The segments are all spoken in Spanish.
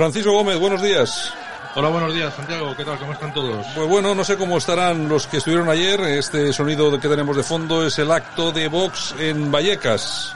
Francisco Gómez, buenos días. Hola, buenos días, Santiago. ¿Qué tal? ¿Cómo están todos? Pues bueno, no sé cómo estarán los que estuvieron ayer. Este sonido que tenemos de fondo es el acto de Vox en Vallecas.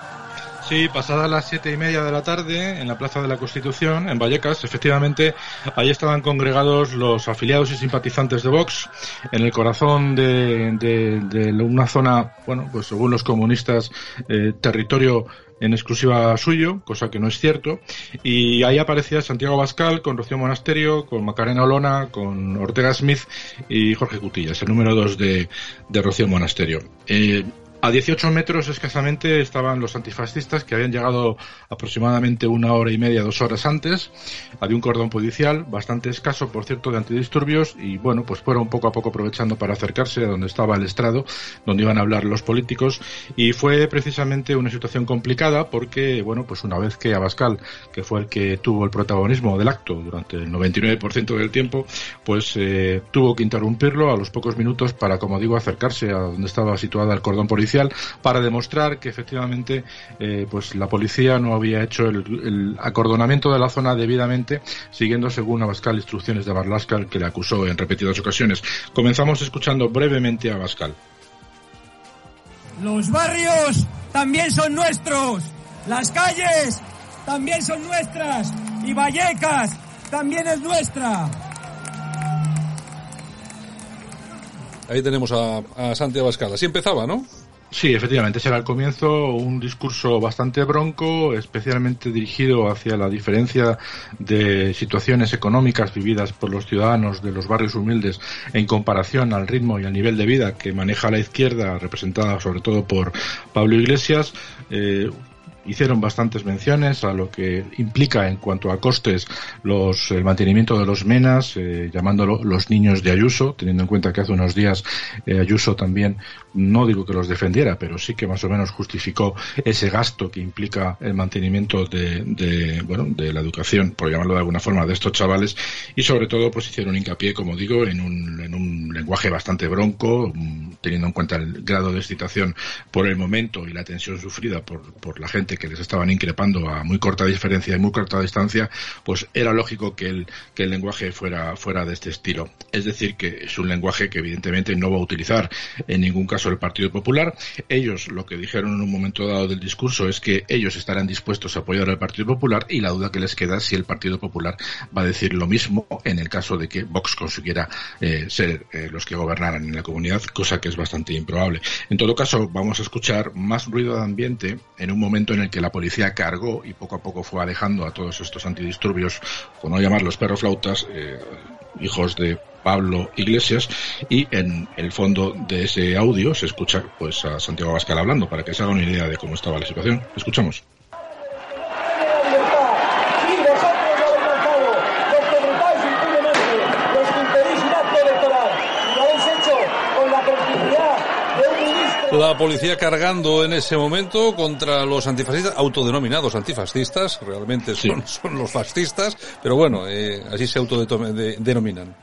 Sí, pasadas las siete y media de la tarde en la Plaza de la Constitución, en Vallecas, efectivamente, ahí estaban congregados los afiliados y simpatizantes de Vox en el corazón de, de, una zona, bueno, pues según los comunistas, eh, territorio en exclusiva suyo, cosa que no es cierto. Y ahí aparecía Santiago Bascal con Rocío Monasterio, con Macarena Olona, con Ortega Smith y Jorge Cutillas, el número dos de, de Rocío Monasterio. Eh, a 18 metros escasamente estaban los antifascistas que habían llegado aproximadamente una hora y media, dos horas antes. Había un cordón policial bastante escaso, por cierto, de antidisturbios y bueno, pues fueron poco a poco aprovechando para acercarse a donde estaba el estrado, donde iban a hablar los políticos y fue precisamente una situación complicada porque, bueno, pues una vez que Abascal, que fue el que tuvo el protagonismo del acto durante el 99% del tiempo, pues eh, tuvo que interrumpirlo a los pocos minutos para, como digo, acercarse a donde estaba situada el cordón policial para demostrar que efectivamente eh, pues la policía no había hecho el, acordonamiento de la zona debidamente siguiendo según Abascal instrucciones de Barlascal que le acusó en repetidas ocasiones. Comenzamos escuchando brevemente a Abascal. Los barrios también son nuestros, las calles también son nuestras y Vallecas también es nuestra. Ahí tenemos a, a Santi Abascal. Así empezaba, ¿no? Sí, efectivamente, será al comienzo un discurso bastante bronco, especialmente dirigido hacia la diferencia de situaciones económicas vividas por los ciudadanos de los barrios humildes en comparación al ritmo y al nivel de vida que maneja la izquierda, representada sobre todo por Pablo Iglesias. Eh, hicieron bastantes menciones a lo que implica en cuanto a costes los, el mantenimiento de los menas, eh, llamándolo los niños de Ayuso, teniendo en cuenta que hace unos días eh, Ayuso también, no digo que los defendiera, pero sí que más o menos justificó ese gasto que implica el mantenimiento de, de bueno, de la educación, por llamarlo de alguna forma, de estos chavales. Y sobre todo pues hicieron hincapié, como digo, en un, en un lenguaje bastante bronco, teniendo en cuenta el grado de excitación por el momento y la tensión sufrida por, por la gente que les estaban increpando a muy corta diferencia y muy corta distancia, pues era lógico que el, que el lenguaje fuera, fuera de este estilo. Es decir, que es un lenguaje que evidentemente no va a utilizar en ningún caso el Partido Popular. Ellos lo que dijeron en un momento dado del discurso es que ellos estarán dispuestos a apoyar al Partido Popular y la duda que les queda es si el Partido Popular va a decir lo mismo en el caso de que Vox consiguiera eh, ser eh, los que gobernaran en la comunidad, cosa que es bastante improbable. En todo caso, vamos a escuchar más ruido de ambiente en un momento en el que la policía cargó y poco a poco fue alejando a todos estos antidisturbios, por no llamarlos perroflautas, eh, hijos de Pablo Iglesias y en el fondo de ese audio se escucha pues a Santiago Abascal hablando para que se haga una idea de cómo estaba la situación. Escuchamos. La policía cargando en ese momento contra los antifascistas, autodenominados antifascistas, realmente son, son los fascistas, pero bueno, eh, así se autodenominan.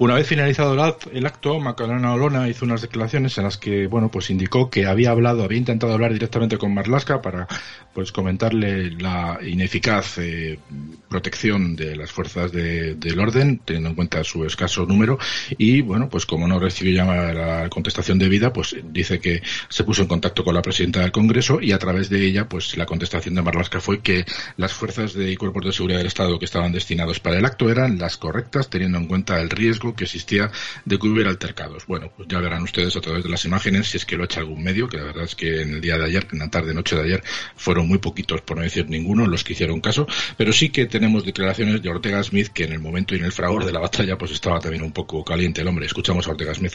Una vez finalizado el acto, Macarena Olona hizo unas declaraciones en las que, bueno, pues indicó que había hablado, había intentado hablar directamente con Marlaska para, pues, comentarle la ineficaz eh, protección de las fuerzas del orden, teniendo en cuenta su escaso número, y, bueno, pues como no recibió ya la contestación debida, pues dice que se puso en contacto con la presidenta del Congreso y a través de ella, pues la contestación de Marlaska fue que las fuerzas de cuerpos de seguridad del Estado que estaban destinados para el acto eran las correctas, teniendo en cuenta el riesgo que existía de que hubiera altercados. Bueno, pues ya verán ustedes a través de las imágenes si es que lo ha hecho algún medio, que la verdad es que en el día de ayer, en la tarde, noche de ayer, fueron muy poquitos, por no decir ninguno, los que hicieron caso, pero sí que tenemos declaraciones de Ortega Smith que en el momento y en el fragor de la batalla pues estaba también un poco caliente el hombre. Escuchamos a Ortega Smith.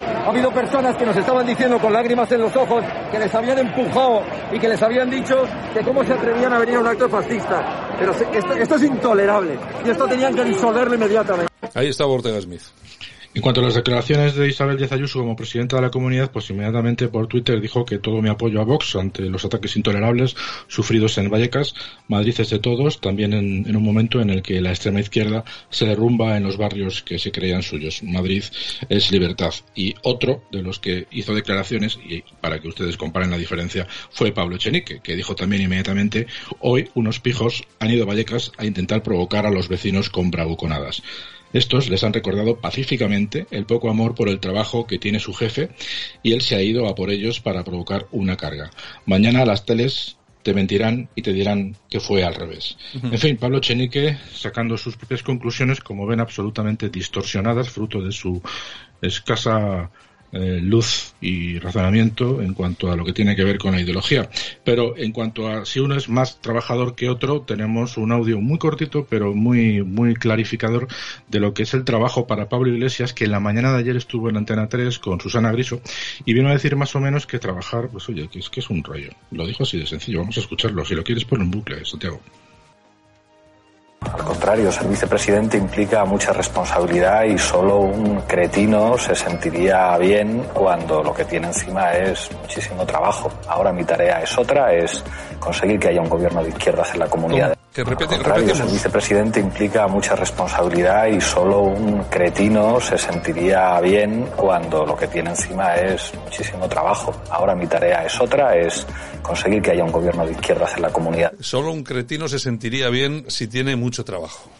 Ha habido personas que nos estaban diciendo con lágrimas en los ojos que les habían empujado y que les habían dicho que cómo se atrevían a venir a un acto fascista. Pero esto, es intolerable y esto tenían que disolverlo inmediatamente. Ahí está Ortega Smith. En cuanto a las declaraciones de Isabel Díaz Ayuso como presidenta de la comunidad, pues inmediatamente por Twitter dijo que todo mi apoyo a Vox ante los ataques intolerables sufridos en Vallecas. Madrid es de todos, también en, un momento en el que la extrema izquierda se derrumba en los barrios que se creían suyos. Madrid es libertad. Y otro de los que hizo declaraciones, y para que ustedes comparen la diferencia, fue Pablo Echenique, que dijo también inmediatamente, hoy unos pijos han ido a Vallecas a intentar provocar a los vecinos con bravuconadas. Estos les han recordado pacíficamente el poco amor por el trabajo que tiene su jefe y él se ha ido a por ellos para provocar una carga. Mañana las teles te mentirán y te dirán que fue al revés. En fin, Pablo Chenique sacando sus propias conclusiones, como ven, absolutamente distorsionadas, fruto de su escasa eh, luz y razonamiento en cuanto a lo que tiene que ver con la ideología. Pero en cuanto a si uno es más trabajador que otro, tenemos un audio muy cortito, pero muy, muy clarificador de lo que es el trabajo para Pablo Iglesias, que en la mañana de ayer estuvo en Antena 3 con Susana Griso y vino a decir más o menos que trabajar, pues oye, que es que es un rollo. Lo dijo así de sencillo, vamos a escucharlo. Si lo quieres, ponlo en bucle, Santiago. Al contrario, ser vicepresidente implica mucha responsabilidad y solo un cretino se sentiría bien cuando lo que tiene encima es muchísimo trabajo. Ahora mi tarea es otra, es conseguir que haya un gobierno de izquierdas en la comunidad. Que Al contrario, ser vicepresidente implica mucha responsabilidad y solo un cretino se sentiría bien cuando lo que tiene encima es muchísimo trabajo. Ahora mi tarea es otra, es conseguir que haya un gobierno de izquierdas en la comunidad. Solo un cretino se sentiría bien si tiene mucho trabajo.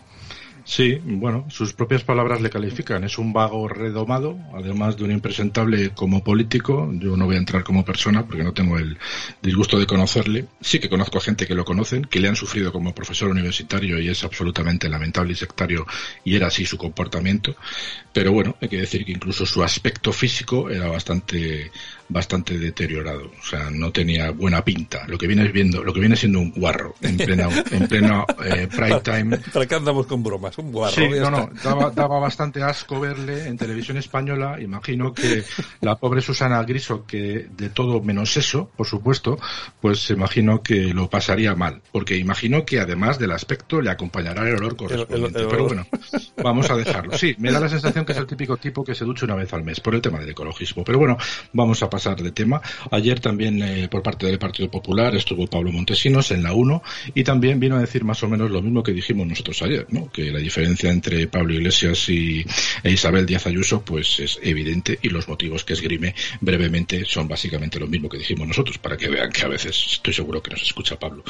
Sí, bueno, sus propias palabras le califican. Es un vago redomado, además de un impresentable como político. Yo no voy a entrar como persona porque no tengo el disgusto de conocerle. Sí que conozco a gente que lo conocen, que le han sufrido como profesor universitario y es absolutamente lamentable y sectario y era así su comportamiento. Pero bueno, hay que decir que incluso su aspecto físico era bastante bastante deteriorado, o sea, no tenía buena pinta. Lo que viene viendo, lo que viene siendo un guarro en plena en pleno eh, prime time. ¿Para qué andamos con bromas? Un guarro. Sí, no, no, daba, daba, bastante asco verle en televisión española. Imagino que la pobre Susana Griso, que de todo menos eso, por supuesto, pues imagino que lo pasaría mal, porque imagino que además del aspecto le acompañará el olor correspondiente. El, el, el, Pero bueno, vamos a dejarlo. Sí, me da la sensación que es el típico tipo que se ducha una vez al mes por el tema del ecologismo. Pero bueno, vamos a pasar de tema. Ayer también eh, por parte del Partido Popular estuvo Pablo Montesinos en la 1 y también vino a decir más o menos lo mismo que dijimos nosotros ayer, ¿no? que la diferencia entre Pablo Iglesias y e Isabel Díaz Ayuso pues es evidente y los motivos que esgrime brevemente son básicamente lo mismo que dijimos nosotros para que vean que a veces estoy seguro que nos escucha Pablo.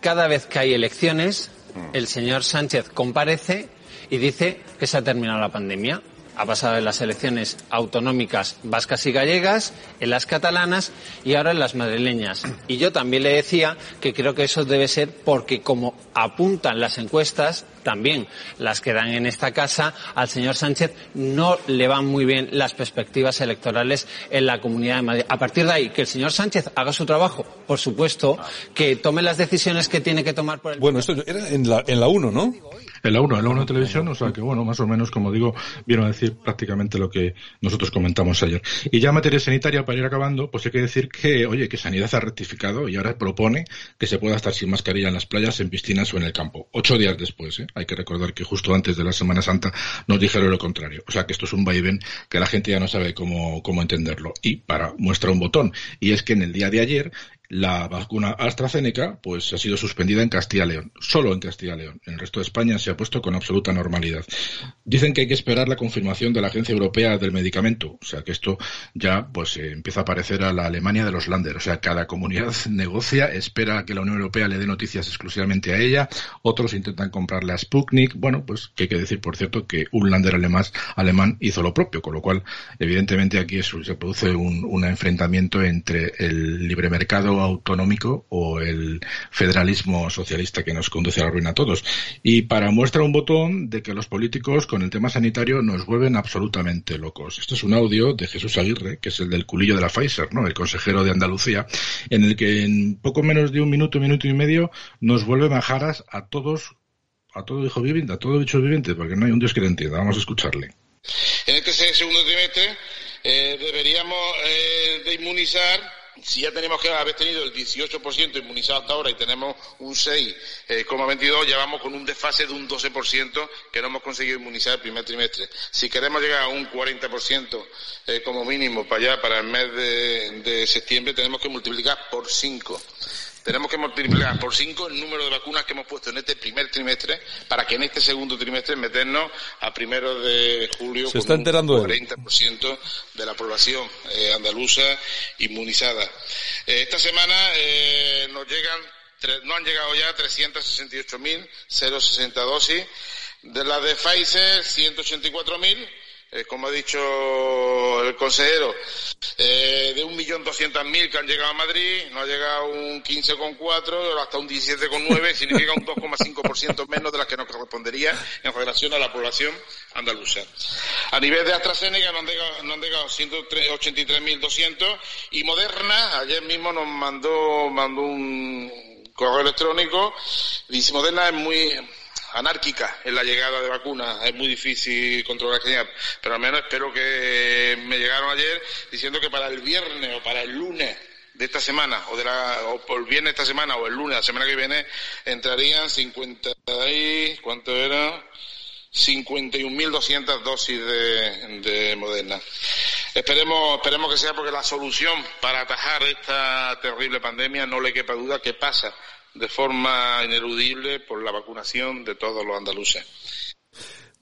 Cada vez que hay elecciones, el señor Sánchez comparece y dice que se ha terminado la pandemia ha pasado en las elecciones autonómicas vascas y gallegas, en las catalanas y ahora en las madrileñas. Y yo también le decía que creo que eso debe ser porque, como apuntan las encuestas, también las que dan en esta casa, al señor Sánchez no le van muy bien las perspectivas electorales en la Comunidad de Madrid. A partir de ahí, que el señor Sánchez haga su trabajo, por supuesto, que tome las decisiones que tiene que tomar por el. Bueno, esto era en la, en la 1, ¿no? En la 1, en la 1 de televisión, o sea que bueno, más o menos, como digo, vieron a decir prácticamente lo que nosotros comentamos ayer. Y ya materia sanitaria, para ir acabando, pues hay que decir que, oye, que Sanidad ha rectificado y ahora propone que se pueda estar sin mascarilla en las playas, en piscinas o en el campo. Ocho días después, ¿eh? Hay que recordar que justo antes de la Semana Santa nos dijeron lo contrario. O sea que esto es un vaivén que la gente ya no sabe cómo, cómo entenderlo. Y para muestra un botón. Y es que en el día de ayer la vacuna AstraZeneca pues ha sido suspendida en Castilla y León, solo en Castilla y León. En el resto de España se ha puesto con absoluta normalidad. Dicen que hay que esperar la confirmación de la Agencia Europea del Medicamento, o sea que esto ya pues eh, empieza a parecer a la Alemania de los Länder, o sea cada comunidad negocia, espera que la Unión Europea le dé noticias exclusivamente a ella, otros intentan comprarle a Sputnik, bueno, pues que hay que decir por cierto que un Länder alemán, hizo lo propio, con lo cual evidentemente aquí se produce un enfrentamiento entre el libre mercado Autonómico o el federalismo socialista que nos conduce a la ruina a todos. Y para muestra un botón de que los políticos con el tema sanitario nos vuelven absolutamente locos. Esto es un audio de Jesús Aguirre, que es el del culillo de la Pfizer, ¿no? El consejero de Andalucía, en el que en poco menos de un minuto, minuto y medio nos vuelve majaras a todos, a todo hijo viviente, a todo bicho viviente, porque no hay un Dios que le entienda. Vamos a escucharle. En este segundo trimestre eh, deberíamos eh, de inmunizar si ya tenemos que haber tenido el 18% inmunizado hasta ahora y tenemos un 6,22, ya vamos con un desfase de un 12% que no hemos conseguido inmunizar el primer trimestre. Si queremos llegar a un 40% eh, como mínimo para allá, para el mes de, de septiembre, tenemos que multiplicar por 5 tenemos que multiplicar por cinco el número de vacunas que hemos puesto en este primer trimestre para que en este segundo trimestre meternos a primero de julio con un 40% de la población eh, andaluza inmunizada. Eh, esta semana eh, nos llegan, no han llegado ya 368.060 dosis, de las de Pfizer 184.000 eh, como ha dicho el consejero, eh, de 1.200.000 que han llegado a Madrid, no ha llegado un 15,4, hasta un 17,9, significa un 2,5% menos de las que nos correspondería en relación a la población andaluza. A nivel de AstraZeneca no han llegado, no han llegado 183.200 y Moderna ayer mismo nos mandó, mandó un correo electrónico, dice Moderna es muy anárquica en la llegada de vacunas. Es muy difícil controlar genial, pero al menos espero que me llegaron ayer diciendo que para el viernes o para el lunes de esta semana o de la o el viernes de esta semana o el lunes la semana que viene entrarían 50 y ¿cuánto era? 51.200 dosis de, de Moderna. Esperemos, esperemos que sea porque la solución para atajar esta terrible pandemia no le quepa duda que pasa de forma ineludible por la vacunación de todos los andaluces.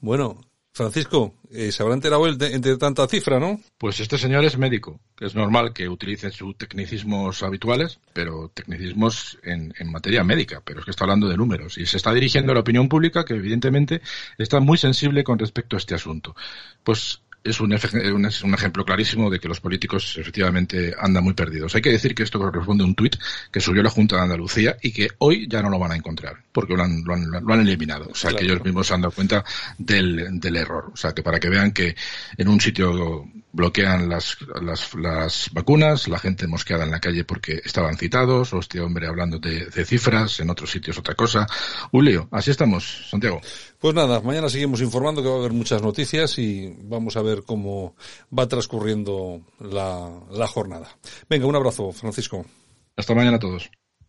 Bueno, Francisco, eh, se habrá enterado él entre tanta cifra, ¿no? Pues este señor es médico. Es normal que utilice sus tecnicismos habituales, pero tecnicismos en, en, materia médica. Pero es que está hablando de números y se está dirigiendo a la opinión pública que evidentemente está muy sensible con respecto a este asunto. Pues es un, es un, ejemplo clarísimo de que los políticos efectivamente andan muy perdidos. Hay que decir que esto corresponde a un tuit que subió la Junta de Andalucía y que hoy ya no lo van a encontrar, porque lo han, lo han, lo han eliminado. O sea, claro. que ellos mismos se han dado cuenta del, del error. O sea, que para que vean que en un sitio bloquean las, las, las vacunas, la gente mosqueada en la calle porque estaban citados, o este hombre hablando de, de cifras, en otros sitios otra cosa. Un lío. Así estamos, Santiago. Pues nada, mañana seguimos informando que va a haber muchas noticias y vamos a ver cómo va transcurriendo la, la jornada. Venga, un abrazo, Francisco. Hasta mañana a todos.